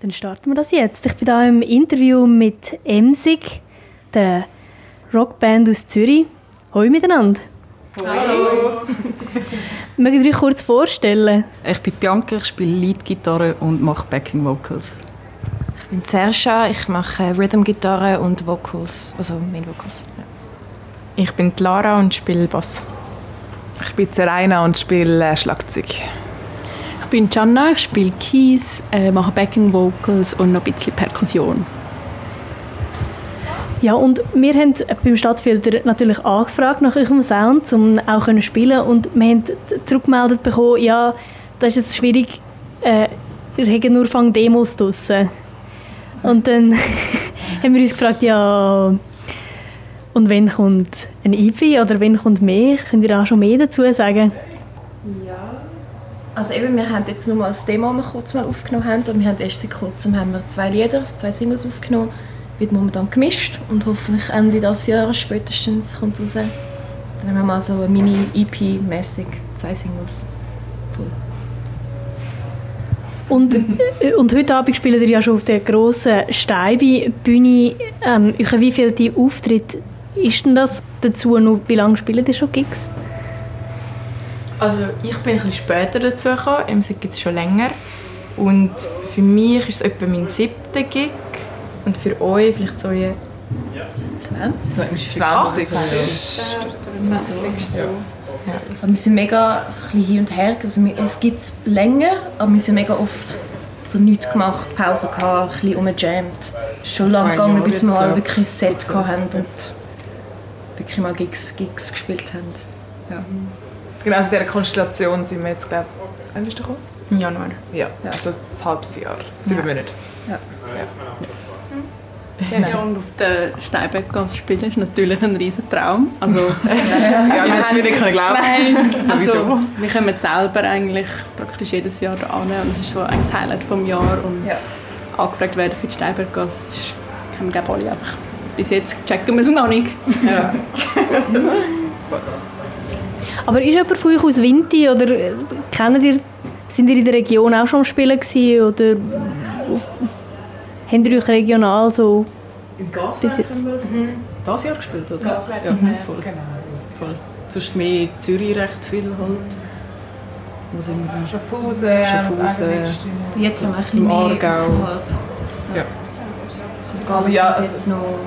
Dann starten wir das jetzt. Ich bin hier im Interview mit Emsig, der Rockband aus Zürich. Hallo miteinander. Hallo. Mögt ihr euch kurz vorstellen? Ich bin Bianca, ich spiele Leadgitarre und mache Backing Vocals. Ich bin Sersha, ich mache Rhythmgitarre und Vocals, also Main Vocals. Ja. Ich bin Lara und spiele Bass. Ich bin Serena und spiele Schlagzeug. Bin Gianna, ich spiele Keys, äh, mache Backing Vocals und noch ein bisschen Perkussion. Ja, und wir haben beim Stadtfilter natürlich angefragt nach eurem Sound, um auch zu spielen und wir haben zurückgemeldet bekommen, ja, das ist jetzt schwierig, äh, ihr habt nur Fang Demos draussen. Und dann haben wir uns gefragt, ja, und wann kommt ein EP oder wann kommt mehr? Könnt ihr auch schon mehr dazu sagen? Also eben, wir haben jetzt nur mal das Demo, das wir kurz mal aufgenommen haben und wir haben erst seit kurzem haben wir zwei Lieder, zwei Singles aufgenommen wird momentan gemischt und hoffentlich Ende dieses Jahres spätestens kommt es raus. Dann haben wir mal so eine Mini-EP-mäßig, zwei Singles. Voll. Und, und heute Abend spielt ihr ja schon auf der grossen Steibi-Bühne. Ähm, wie viel die Auftritt ist denn das dazu noch? Wie lange spielt ihr schon Gigs? Also ich bin ein bisschen später dazu gekommen, im gibt es schon länger. Und für mich ist es etwa mein siebter Gig und für euch vielleicht so ein 20? 20. 20. Ja. Ja. wir sind mega so ein hin und her. Also wir, es gibt es länger, aber wir sind mega oft so nichts gemacht, Pause gehabt, ein bisschen umgejammt. Schon lange gegangen, bis wir mal wirklich ein Set hatten und wirklich mal Gigs, Gigs gespielt haben. Ja. Genau, also in dieser Konstellation sind wir jetzt, glaube ich, wann bist du gekommen? Im Januar. Ja, ja. also ein halbes Jahr, sieben ja. Monate. Ja. ja. Genau. Ja, und auf der Steinberggasse spielen ist natürlich ein riesen Traum. Also, ja, ja, wir hätten es nicht glauben Nein, also, wir kommen selber eigentlich praktisch jedes Jahr da an und es ist so ein Highlight vom Jahr und ja. angefragt werden für die Steinberggasse wir glaube alle einfach. Bis jetzt checken wir es noch nicht. Ja. Aber ist jemand von euch aus Winti oder kennt ihr, sind ihr in der Region auch schon am Spielen gewesen, oder auf, auf Habt ihr euch regional so... Im Gaswerk haben wir mhm. das Jahr gespielt, oder? Gaswerk, ja, mhm. voll. Genau. voll. Sonst mehr in Zürich recht viel halt. Wo sind wir? Schaffhausen, Schaffhausen. Jetzt haben wir ein bisschen mehr Aargau. außerhalb. Ja. St. Gallen ja, also jetzt noch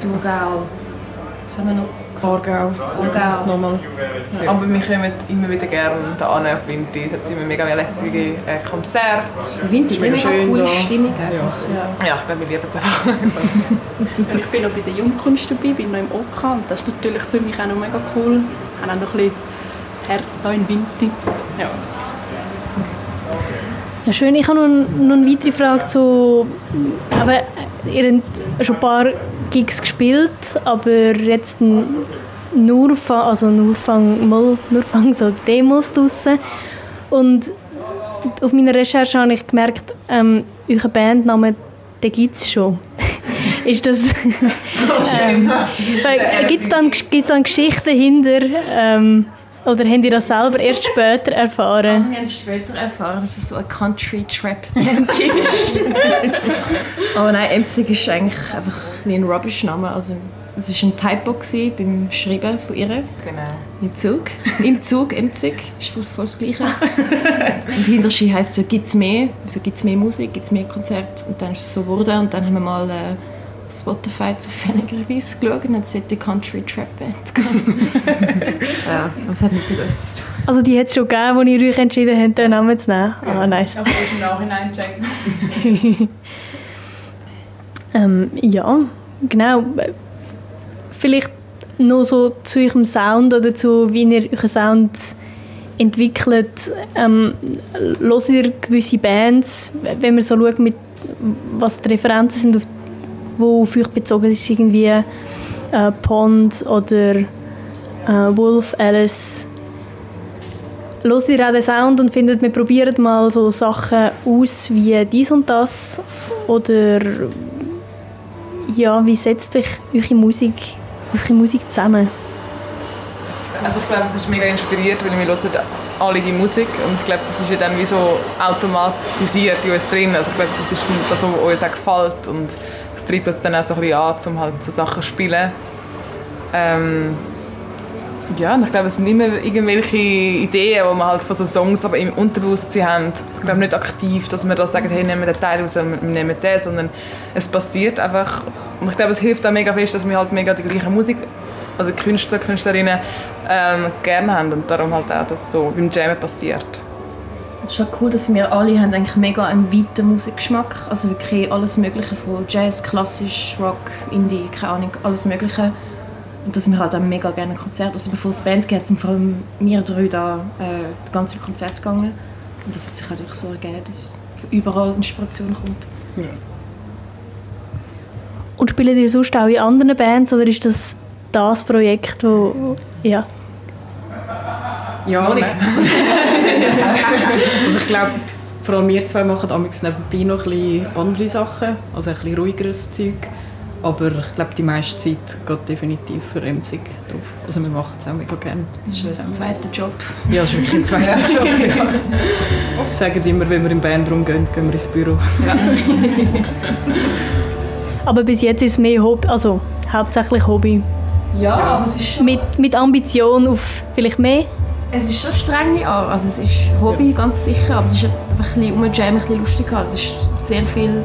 Thurgau. Was haben wir noch? Aargau. Aargau. Nochmal. Ja. Aber wir kommen immer wieder gerne da an auf Winter. Es hat immer mega lässige äh, Konzerte. Winter ist mega schön coole da. Stimmung einfach. Ja, ja ich glaube, wir lieben es einfach. ich bin noch bei der Jungkunst dabei, bin noch im OK und das ist natürlich für mich auch noch mega cool. Ich habe auch noch ein bisschen das Herz hier in Winter. Ja. Ja, schön. Ich habe noch, noch eine weitere Frage zu... Aber habt schon ein paar Gigs gespielt, aber jetzt nur, also nur, fang, mal, nur fang so Demos draussen. Und auf meiner Recherche habe ich gemerkt, ähm, euer Bandname, den gibt es schon. ist das... ähm, gibt es dann, dann Geschichten hinter... Ähm, oder habt ihr das selber erst später erfahren? Also wir haben es später erfahren, dass es so ein Country Trap Band ist. Aber nein, Emzig ist eigentlich einfach ein Rubbish-Name. Also, es war ein Typo beim Schreiben von ihr. Genau. Im Zug. Im Zug, Emzig. Ist fast das Gleiche. und hinterher heisst es so, gibt es mehr? Also, gibt es mehr Musik, gibt es mehr Konzerte? Und dann ist es so geworden. Und dann haben wir mal... Äh, Spotify zufälligerweise geschaut und hat die Country Trap Band Ja, das hat nicht mit uns zu tun. Also die hat es schon gegeben, als ihr euch entschieden habt, den Namen zu nehmen? Ah, nice. Aber im Nachhinein checken. ähm, Ja, genau. Vielleicht noch so zu eurem Sound oder zu wie ihr euren Sound entwickelt. Ähm, hört ihr gewisse Bands, wenn man so schaut, mit, was die Referenzen sind auf wo auf euch bezogen ist, irgendwie äh, Pond oder äh, Wolf, Alice. Hört ihr auch den Sound und findet, wir probieren mal so Sachen aus wie dies und das? Oder ja, wie setzt sich eure Musik, eure Musik zusammen? Also ich glaube, es ist mega inspiriert, weil wir hören alle die Musik und ich glaube, das ist ja dann wie so automatisiert in uns drin. Also ich glaube, das ist das, was uns auch gefällt und das treibt uns dann auch so ein bisschen an, um halt so Sachen zu spielen. Ähm, ja, und ich glaube, es sind immer irgendwelche Ideen, die man halt von so Songs aber im Unterbewusstsein haben. Ich glaube nicht aktiv, dass wir da sagen, hey, nehmen wir den Teil raus wir nehmen den, sondern es passiert einfach. Und ich glaube, es hilft auch mega fest, dass wir halt mega die gleiche Musik, also Künstler, Künstlerinnen ähm, gerne haben und darum halt auch, dass so beim Jammen passiert. Es ist schon cool, dass wir alle haben eigentlich mega einen weiten Musikgeschmack. Also wirklich alles Mögliche von Jazz, Klassisch, Rock, Indie, keine Ahnung, alles Mögliche. Und dass wir halt auch mega gerne Konzerte, also bevor es Band geht, sind vor allem wir drei da äh, die ganze Konzert gegangen. Und das hat sich halt einfach so ergeben, dass überall Inspiration kommt. Und spielt ihr sonst auch in anderen Bands oder ist das das Projekt, wo ja Ja, nein. also ich glaube, vor allem wir zwei machen amigs nebenbei noch ein bisschen andere Sachen, also ein bisschen ruhigeres Zeug. Aber ich glaube, die meiste Zeit geht definitiv für Emsig drauf. Also wir machen es auch mega gerne. Das ist unser zweiter Job. Ja, das ist wirklich ein zweiter Job. Ja. Ich sage immer, wenn wir im Bandraum gehen, gehen wir ins Büro. aber bis jetzt ist es mehr Hobby, also hauptsächlich Hobby Ja, aber es ist schon, mit, mit Ambition auf vielleicht mehr. es ist schon strenge Arbeit. Also es ist Hobby, ganz sicher, aber es ist einfach ein bisschen umjammen, ein bisschen lustig. Es ist sehr viel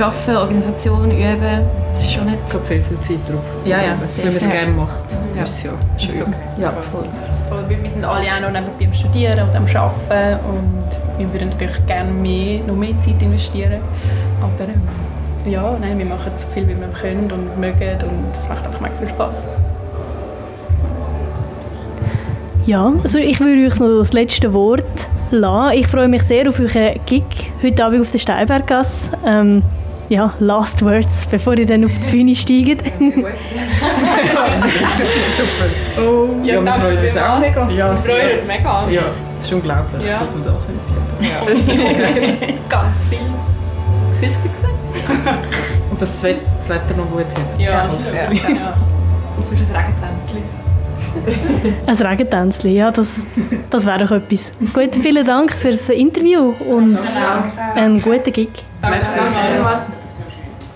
Arbeiten, Organisation, Üben. Es ist schon nicht... Es geht sehr viel Zeit drauf. Ja, ja, Wenn man es gerne macht, Ja. ist es ja Ist schön. Ja, voll. Voll, Wir sind alle auch noch nebenbei am Studieren und am Arbeiten und wir würden natürlich gerne mehr, noch mehr Zeit investieren. Aber ähm, ja, nein, wir machen so viel, wie wir können und mögen und es macht einfach mega viel Spaß. Ja, also ich würde euch noch das letzte Wort lassen. Ich freue mich sehr auf euren Gig heute Abend auf der Steinberggasse. Ähm, ja, last words, bevor ihr dann auf die Bühne steigt. Ja, wir freuen uns auch. Mega. Ja, wir freuen uns mega. Ja, es ist unglaublich, Ja. dass wir da können sein Ganz viel Gesichter gesehen. Und dass das Wet- das Wetter noch gut hat. Ja, Ja. ja. Inzwischen ein Regentänzchen. Ein Regentänzchen, ja, das, das wäre doch etwas. Gut, vielen Dank für das Interview und einen guten Gig. Danke. Merci.